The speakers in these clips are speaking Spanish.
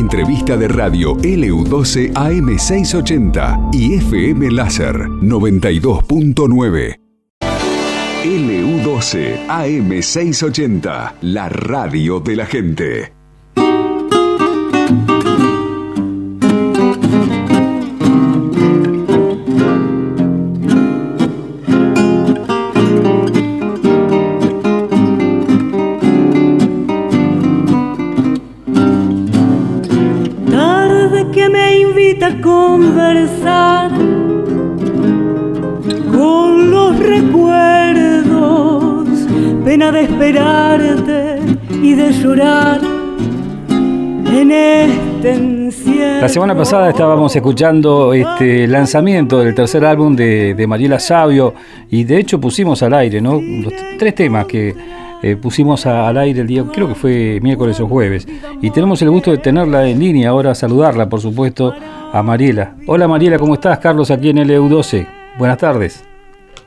entrevista de radio LU12 AM680 y FM Láser 92.9. LU12 AM680, la radio de la gente. De esperarte y de llorar en este encierro. La semana pasada estábamos escuchando este lanzamiento del tercer álbum de, Mariela Sabio y de hecho pusimos al aire ¿no? los tres temas que eh, pusimos al aire el día, creo que fue miércoles o jueves. Y tenemos el gusto de tenerla en línea ahora, saludarla por supuesto a Mariela. Hola Mariela, ¿cómo estás? Carlos aquí en LU12. Buenas tardes.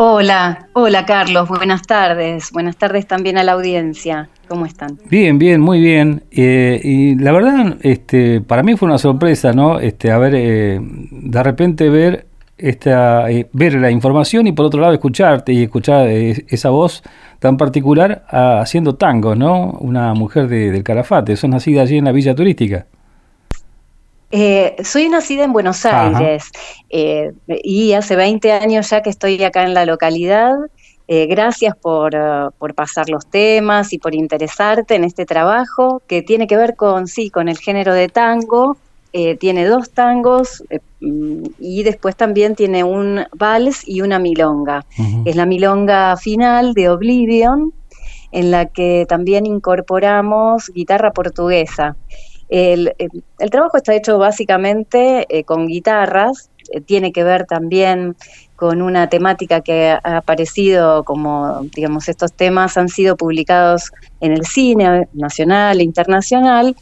Hola, hola Carlos, buenas tardes. Buenas tardes también a la audiencia. ¿Cómo están? Bien, bien, muy bien. Eh, y la verdad, este, para mí fue una sorpresa, ¿no? Este, a ver, eh, de repente ver esta, eh, ver la información y por otro lado escucharte y escuchar eh, esa voz tan particular ah, haciendo tango, ¿no? Una mujer de- del Calafate. ¿Sos nacida allí en la Villa Turística? Eh, soy nacida en Buenos. Aires eh, y hace 20 años ya que estoy acá en la localidad. Eh, gracias por, eh, por pasar los temas y por interesarte en este trabajo que tiene que ver con, sí, con el género de tango. Tiene dos tangos mm, y después también tiene un vals y una milonga. Ujú. Es la milonga final de Oblivion, en la que también incorporamos guitarra portuguesa. El, el- el trabajo está hecho básicamente eh, con guitarras, eh, tiene que ver también con una temática que ha aparecido como, digamos, estos temas han sido publicados en el cine nacional e internacional,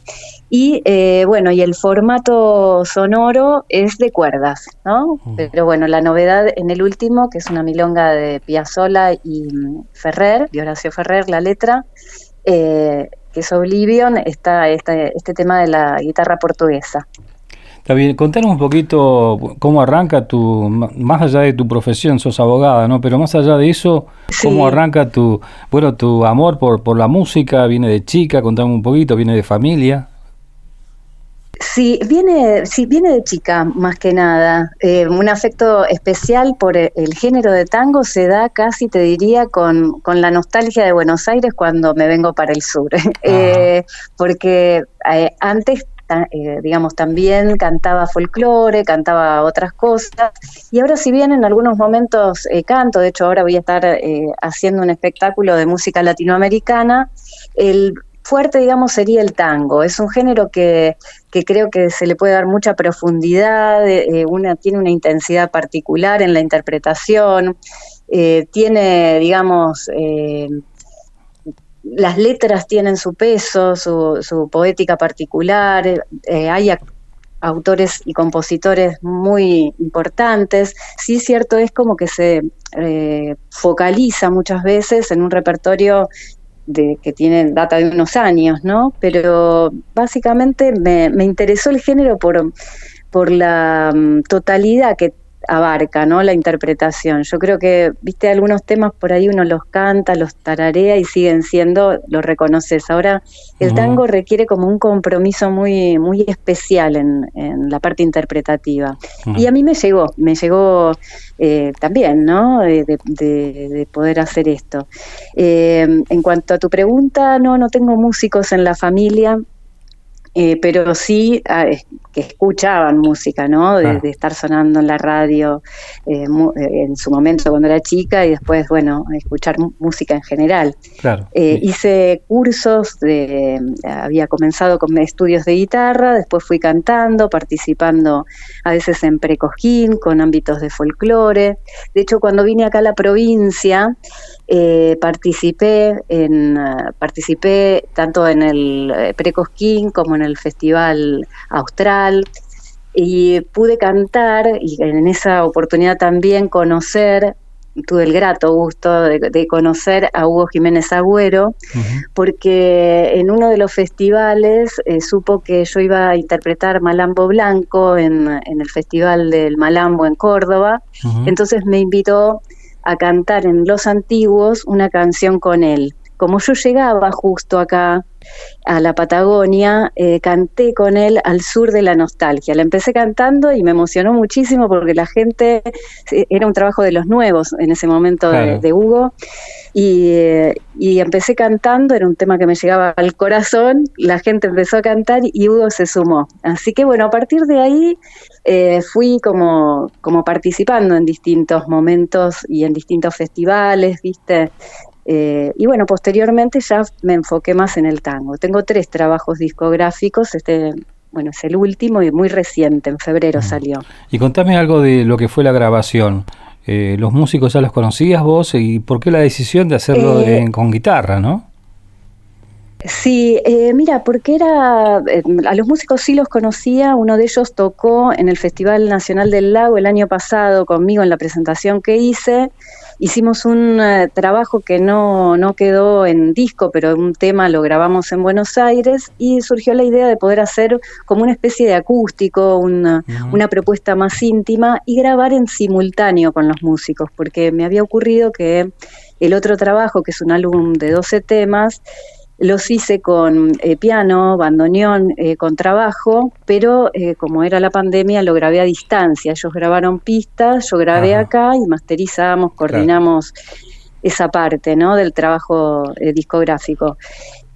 y eh, bueno, y el formato sonoro es de cuerdas, ¿no? Mm. Pero bueno, la novedad en el último, que es una milonga de Piazzolla y mm, Ferrer, de Horacio Ferrer, la letra, eh, que es Oblivion, está este, este tema de la guitarra portuguesa. Está bien, contanos un poquito cómo arranca tu, más allá de tu profesión, sos abogada, ¿no? Pero más allá de eso, cómo Sí. arranca tu, bueno, tu amor por, por la música, viene de chica, contame un poquito, viene de familia. Sí, viene, sí, viene de chica, más que nada. Eh, un afecto especial por el, el género de tango se da casi, te diría, con, con la nostalgia de Buenos Aires cuando me vengo para el sur. Eh, porque eh, antes, eh, digamos, también cantaba folclore, cantaba otras cosas. Y ahora, si bien en algunos momentos eh, canto, de hecho, ahora voy a estar eh, haciendo un espectáculo de música latinoamericana, el fuerte, digamos, sería el tango. Es un género que, que creo que se le puede dar mucha profundidad, eh, tiene una intensidad particular en la interpretación, eh, tiene, digamos, eh, las letras tienen su peso, su, su poética particular, hay autores y compositores muy importantes. Sí, cierto, es como que se focaliza muchas veces en un repertorio de, que tiene data de unos años, ¿no? Pero básicamente me, me interesó el género por, por la mm, totalidad que abarca, ¿no? La interpretación. Yo creo que, viste, algunos temas por ahí uno los canta, los tararea y siguen siendo, los reconoces. Ahora, el tango requiere como un compromiso muy, muy especial en, en la parte interpretativa. Y a mí me llegó, me llegó eh, también, ¿no? De, de- de- de poder hacer esto. Eh, en cuanto a tu pregunta, no, no tengo músicos en la familia. Eh, pero sí ah, que escuchaban música, ¿no? De, estar sonando en la radio eh, mu- eh, en su momento cuando era chica y después, bueno, escuchar música en general. Claro. Eh, hice cursos, de, había comenzado con estudios de guitarra, después fui cantando, participando a veces en precosquín, con ámbitos de folclore. De hecho, cuando vine acá a la provincia, eh, participé, en, eh, participé tanto en el eh, precosquín como en el Festival Austral y pude cantar y en esa oportunidad también conocer tuve el grato gusto de, conocer a Hugo Jiménez Agüero, porque en uno de los festivales eh, supo que yo iba a interpretar Malambo Blanco en, el Festival del Malambo en Córdoba, entonces me invitó a cantar en Los Antiguos una canción con él. Como yo llegaba justo acá a la Patagonia, eh, canté con él al sur de la nostalgia. La empecé cantando y me emocionó muchísimo porque la gente, era un trabajo de los nuevos en ese momento de, Hugo, y, empecé cantando, era un tema que me llegaba al corazón, la gente empezó a cantar y Hugo se sumó. Así que bueno, a partir de ahí eh, fui como, como participando en distintos momentos y en distintos festivales, viste, eh, y bueno, posteriormente ya me enfoqué más en el tango. Tengo tres trabajos discográficos, este, bueno, es el último y muy reciente, en febrero salió. Y contame algo de lo que fue la grabación. Eh, ¿Los músicos ya los conocías vos y por qué la decisión de hacerlo eh, con guitarra, no? Sí, mira, porque era, a los músicos sí los conocía, uno de ellos tocó en el Festival Nacional del Lago el año pasado conmigo en la presentación que hice, Hicimos un eh, trabajo que no, no quedó en disco, pero un tema lo grabamos en Buenos Aires y surgió la idea de poder hacer como una especie de acústico, una, una propuesta más íntima y grabar en simultáneo con los músicos, porque me había ocurrido que el otro trabajo, que es un álbum de 12 temas, los hice con eh, piano, bandoneón, eh, con trabajo, pero eh, como era la pandemia lo grabé a distancia. Ellos grabaron pistas, yo grabé acá y masterizamos, coordinamos esa parte ¿no? del trabajo discográfico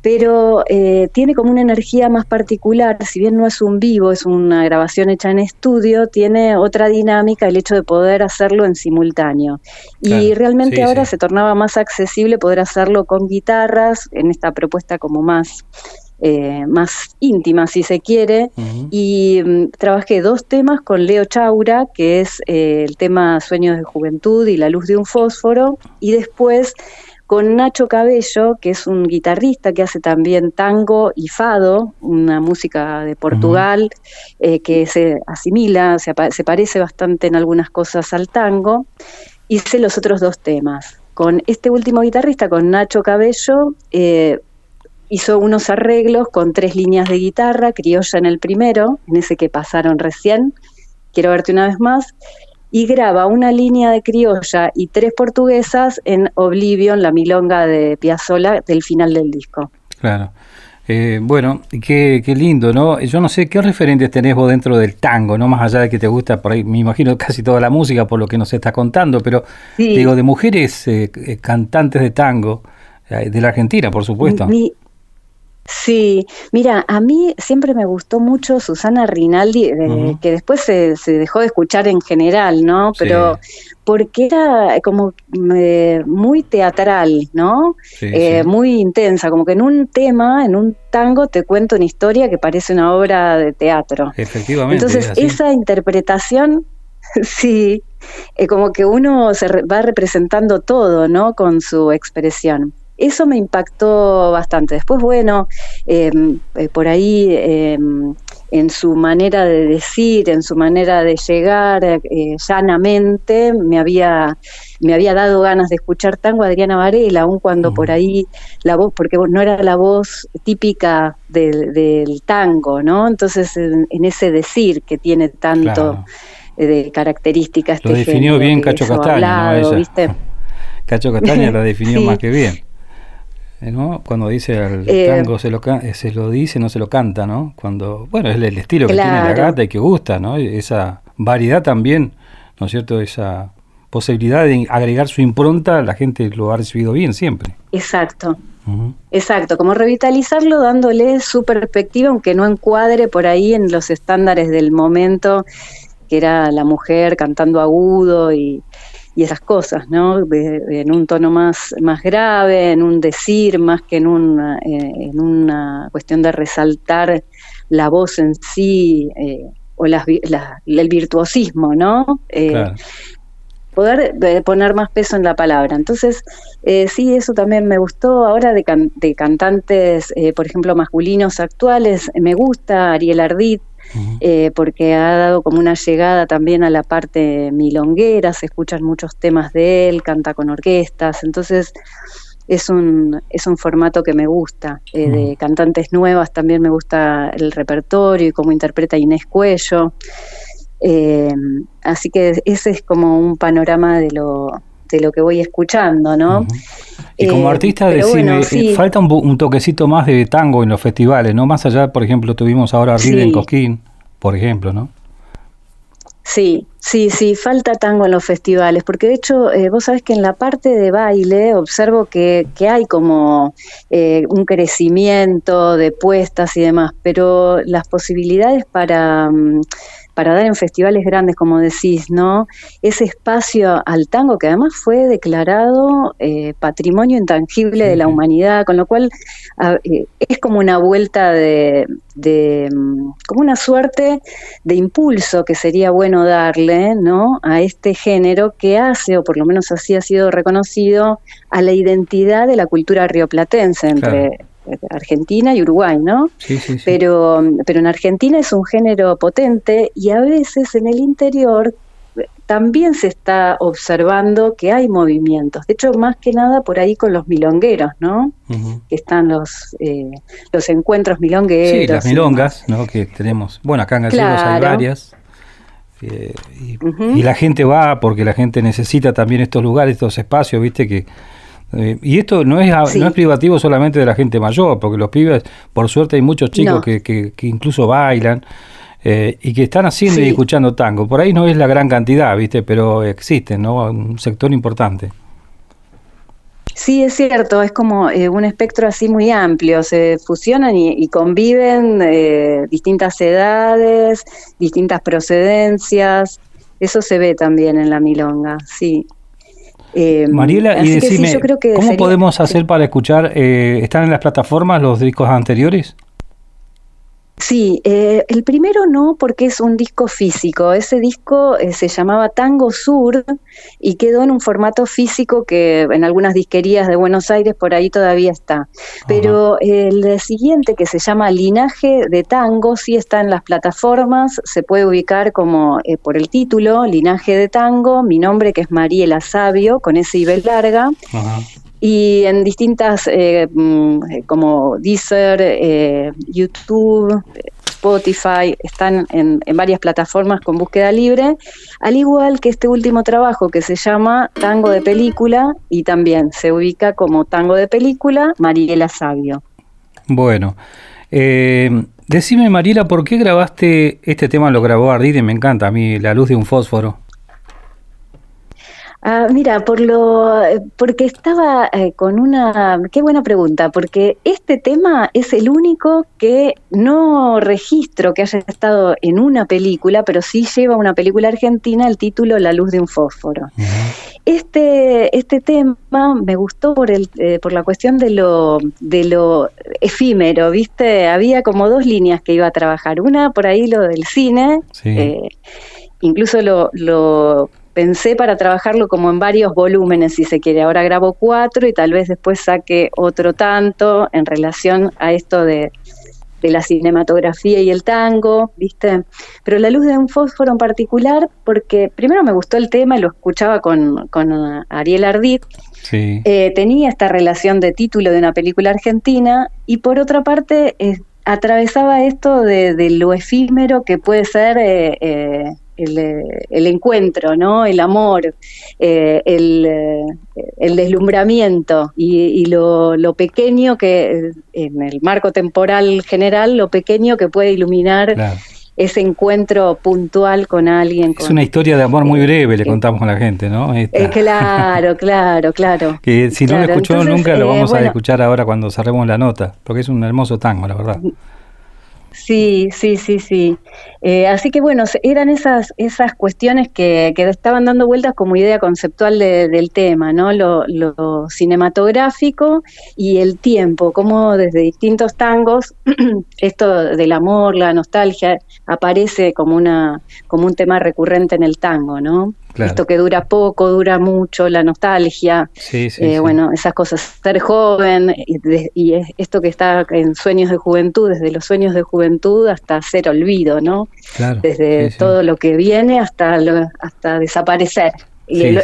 pero eh, tiene como una energía más particular, si bien no es un vivo, es una grabación hecha en estudio, tiene otra dinámica el hecho de poder hacerlo en simultáneo. y realmente ahora se tornaba más accesible poder hacerlo con guitarras, en esta propuesta como más... Eh, más íntima, si se quiere, y mm, trabajé dos temas con Leo Chaura, que es eh, el tema Sueños de Juventud y La Luz de un Fósforo, y después con Nacho Cabello, que es un guitarrista que hace también tango y fado, una música de Portugal eh, que se asimila, se, parece bastante en algunas cosas al tango. Hice los otros dos temas. Con este último guitarrista, con Nacho Cabello, eh, hizo unos arreglos con tres líneas de guitarra, criolla en el primero, en ese que pasaron recién, quiero verte una vez más, y graba una línea de criolla y tres portuguesas en Oblivion, la milonga de Piazzolla del final del disco. Claro. Eh, bueno, qué, qué, lindo, ¿no? Yo no sé qué referentes tenés vos dentro del tango, ¿no? Más allá de que te gusta por ahí, me imagino casi toda la música por lo que nos está contando, pero digo, de mujeres eh, eh, cantantes de tango, de la Argentina, por supuesto. Sí, mira, a mí siempre me gustó mucho Susana Rinaldi, eh, que después se, dejó de escuchar en general, ¿no? Pero porque era como eh, muy teatral, ¿no? Eh, muy intensa, como que en un tema, en un tango, te cuento una historia que parece una obra de teatro. Efectivamente. Entonces, esa interpretación, sí, como que uno se va representando todo, ¿no? Con su expresión. Eso me impactó bastante. Después, bueno, em, eh, por ahí em, en su manera de decir, en su manera de llegar eh, llanamente, me había, me había dado ganas de escuchar tango a Adriana Varela, aun cuando por ahí la voz, porque no era la voz típica del, tango, ¿no? Entonces, en, ese decir que tiene tanto eh, de características. Lo definió bien Cacho Castaña, Cacho Castaña lo definió más que bien. ¿No? Cuando dice al eh, tango se lo, eh, se lo dice, no se lo canta, ¿no? Cuando, bueno, es el, estilo que tiene la gata y que gusta, ¿no? Esa variedad también, ¿no es cierto? Esa posibilidad de agregar su impronta, la gente lo ha recibido bien siempre. Exacto. Exacto, como revitalizarlo dándole su perspectiva, aunque no encuadre por ahí en los estándares del momento, que era la mujer cantando agudo y, y esas cosas, ¿no? en un tono más, más grave, en un decir, más que en una, eh, en una cuestión de resaltar la voz en sí eh, o el virtuosismo, ¿no? Eh, poder poner más peso en la palabra. Entonces, sí, eso también me gustó. Ahora de, de cantantes, por ejemplo, masculinos actuales, me gusta Ariel Ardit, eh, porque ha dado como una llegada también a la parte milonguera, se escuchan muchos temas de él, canta con orquestas, entonces es un, es un formato que me gusta, eh, de cantantes nuevas también me gusta el repertorio y cómo interpreta Inés Cuello. Eh, así que ese es como un panorama de lo, de lo que voy escuchando, ¿no? Y como eh, artista, decime, falta un, toquecito más de tango en los festivales, ¿no? Más allá, por ejemplo, tuvimos ahora River en Cosquín, por ejemplo, ¿no? Sí, sí, sí, falta tango en los festivales, porque de hecho eh, vos sabés que en la parte de baile observo que, que hay como eh, un crecimiento de puestas y demás, pero las posibilidades para... Para dar en festivales grandes, como decís, ¿no? Ese espacio al tango que además fue declarado eh, patrimonio intangible de la humanidad, con lo cual eh, es como una vuelta de, mm, como una suerte de impulso que sería bueno darle, ¿no? A este género que hace, o por lo menos así ha sido reconocido, a la identidad de la cultura rioplatense entre Argentina y Uruguay, ¿no? Sí, sí, sí. Pero, pero en Argentina es un género potente y a veces en el interior también se está observando que hay movimientos. De hecho, más que nada por ahí con los milongueros, ¿no? Que están los eh, los encuentros milongueros. Sí, las milongas, ¿no? Que tenemos. Bueno, acá en Gallegos hay varias. Eh, y, y, la gente va porque la gente necesita también estos lugares, estos espacios, viste que eh, y esto no es, no es privativo solamente de la gente mayor, porque los pibes, por suerte, hay muchos chicos que, que, incluso bailan eh, y que están haciendo y escuchando tango. Por ahí no es la gran cantidad, ¿viste? Pero existen, ¿no? Un sector importante. Sí, es cierto, es como eh, un espectro así muy amplio, se fusionan y, conviven distintas edades, distintas procedencias, eso se ve también en la milonga, sí. Eh, Mariela, y decime, ¿cómo podemos hacer para escuchar? Eh, ¿Están en las plataformas los discos anteriores? Sí, eh, el primero no porque es un disco físico. Ese disco eh, se llamaba Tango Sur y quedó en un formato físico que en algunas disquerías de Buenos Aires por ahí todavía está. Pero el siguiente que se llama Linaje de Tango sí está en las plataformas, se puede ubicar como eh, por el título, Linaje de Tango, mi nombre que es Mariela Sabio, con ese I larga. Y en distintas eh, mm, como Deezer, eh, YouTube, Spotify, están en, varias plataformas con búsqueda libre, al igual que este último trabajo que se llama Tango de Película y también se ubica como Tango de Película Mariela Sabio. Bueno, eh, decime Mariela, ¿por qué grabaste este tema? Lo grabó Ardide, me encanta a mí, La luz de un fósforo. Ah, mira, por lo, porque estaba eh, con una, qué buena pregunta, porque este tema es el único que no registro que haya estado en una película, pero sí lleva una película argentina el título La luz de un fósforo. Este, este tema me gustó por el, eh, por la cuestión de lo, de lo efímero, viste, había como dos líneas que iba a trabajar, una por ahí lo del cine. Eh, incluso lo, lo pensé para trabajarlo como en varios volúmenes, si se quiere. Ahora grabo cuatro y tal vez después saque otro tanto en relación a esto de, la cinematografía y el tango, ¿viste? Pero La luz de un fósforo en particular, porque primero me gustó el tema y lo escuchaba con, Ariel Ardit, eh, tenía esta relación de título de una película argentina y por otra parte atravesaba esto de, lo efímero que puede ser... Eh, eh, el, encuentro, ¿no? el amor, eh, eh, el, deslumbramiento y, lo, pequeño que, en el marco temporal general, lo pequeño que puede iluminar. Ese encuentro puntual con alguien. Es una historia de amor muy breve, le contamos a la gente, ¿no? claro, claro, claro. Que si no lo escuchó nunca, lo vamos a escuchar ahora cuando cerremos la nota, porque es un hermoso tango, la verdad. Sí, sí, sí, sí. Eh, así que bueno, eran esas, esas cuestiones que, que estaban dando vueltas como idea conceptual del tema, ¿no? Lo, lo, cinematográfico y el tiempo, como desde distintos tangos esto del amor, la nostalgia, aparece como, una, como un tema recurrente en el tango, ¿no? Esto que dura poco, dura mucho, la nostalgia, eh, bueno, esas cosas, ser joven y, esto que está en sueños de juventud, desde los sueños de juventud hasta ser olvido, ¿no? desde todo lo que viene hasta, hasta desaparecer. Y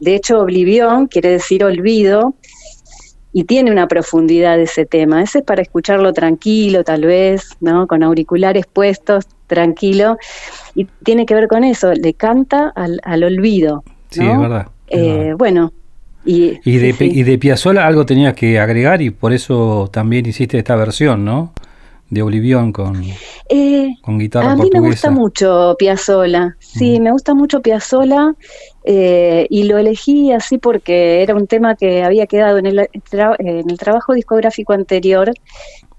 de hecho, oblivión quiere decir olvido, y tiene una profundidad ese tema. Ese es para escucharlo tranquilo, tal vez, ¿no? Con auriculares puestos, tranquilo. Y tiene que ver con eso, le canta al, al olvido. Sí, es verdad. Eh, bueno. Y, y de, y de Piazzolla algo tenías que agregar y por eso también hiciste esta versión, ¿no? De Olivión con, eh, con guitarra A mí me gusta mucho Piazzola, sí, me gusta mucho Piazzola eh, y lo elegí así porque era un tema que había quedado en el, en el trabajo discográfico anterior,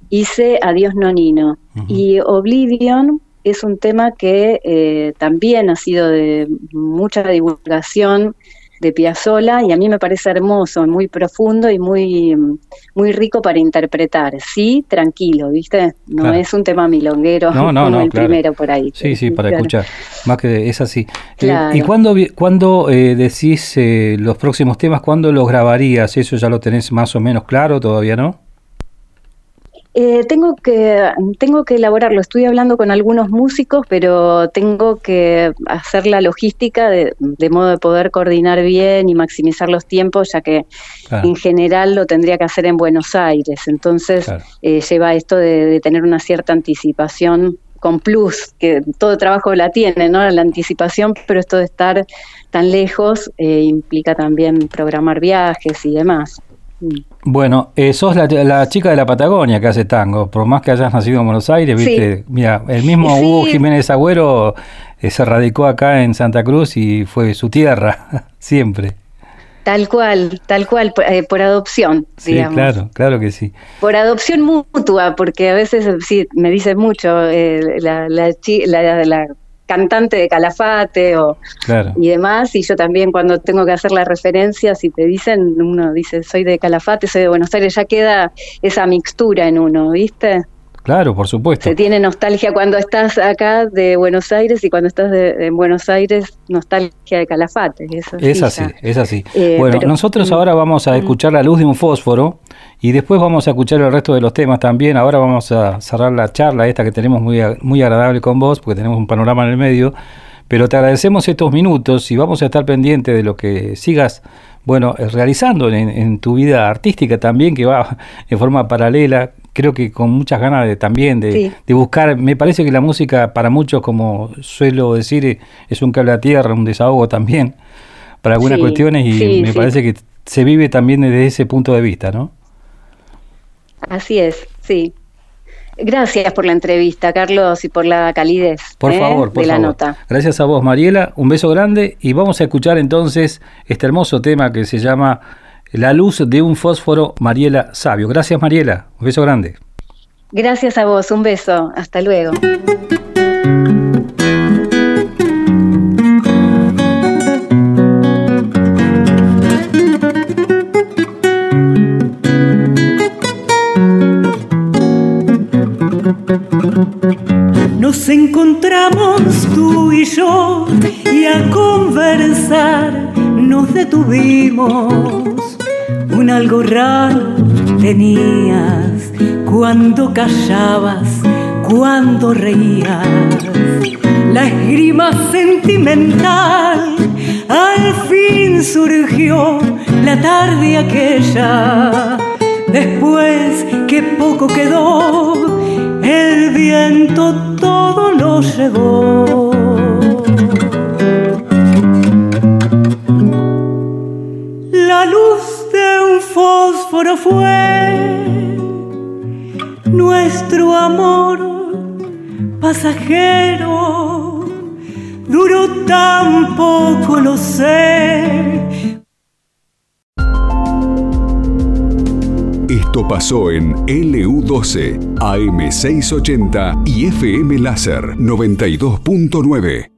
hice Adiós Nonino y Oblivion es un tema que eh, también ha sido de mucha divulgación de Piazzolla y a mí me parece hermoso, muy profundo y muy, muy rico para interpretar. Sí, tranquilo, ¿viste? No es un tema milonguero como el primero por ahí. Sí, sí, para escuchar. Más que es así. Eh, ¿Y cuándo, cuando eh, decís eh, los próximos temas, cuándo los grabarías? ¿Eso ya lo tenés más o menos claro? ¿Todavía no? Eh, tengo que tengo que elaborarlo. Estoy hablando con algunos músicos, pero tengo que hacer la logística de, modo de poder coordinar bien y maximizar los tiempos, ya que en general lo tendría que hacer en Buenos Aires. Entonces eh, lleva esto de, tener una cierta anticipación con plus, que todo trabajo la tiene, ¿no? La anticipación, pero esto de estar tan lejos eh, implica también programar viajes y demás. Bueno, eh, sos la, chica de la Patagonia que hace tango, por más que hayas nacido en Buenos Aires, viste, mira, el mismo Hugo Jiménez Agüero eh, se radicó acá en Santa Cruz y fue su tierra, siempre. Tal cual, tal cual, por, eh, adopción, sí, claro, claro que sí. Por adopción mutua, porque a veces sí, me dice mucho la, la, la, cantante de Calafate o y demás, y yo también cuando tengo que hacer la referencia, si te dicen, uno dice soy de Calafate, soy de Buenos Aires, ya queda esa mixtura en uno, ¿viste? Claro, por supuesto. Se tiene nostalgia cuando estás acá de Buenos Aires y cuando estás de, en Buenos Aires, nostalgia de Calafate. es así, es así. Eh, bueno, nosotros mm, ahora vamos a escuchar la luz de un fósforo y después vamos a escuchar el resto de los temas también. Ahora vamos a cerrar la charla esta que tenemos muy, muy agradable con vos, porque tenemos un panorama en el medio. Pero te agradecemos estos minutos y vamos a estar pendientes de lo que sigas bueno, realizando en, tu vida artística también, que va en forma paralela, creo que con muchas ganas de, también de, buscar, me parece que la música para muchos, como suelo decir, es un cable a tierra, un desahogo también, para algunas cuestiones y me parece que se vive también desde ese punto de vista, ¿no? Así es, sí. Gracias por la entrevista, Carlos, y por la calidez por ¿eh? favor, por de la nota. Gracias a vos, Mariela. Un beso grande y vamos a escuchar entonces este hermoso tema que se llama La luz de un fósforo, Mariela Sabio. Gracias, Mariela. Un beso grande. Gracias a vos. Un beso. Hasta luego. Nos encontramos tú y yo y a conversar nos detuvimos. Algo raro tenías cuando callabas, cuando reías. La esgrima sentimental al fin surgió la tarde aquella. Después que poco quedó el viento todo lo llevó. Fósforo fue nuestro amor pasajero. Duró tan poco, lo sé, Esto pasó en LU12, AM680 y FM Láser 92.9.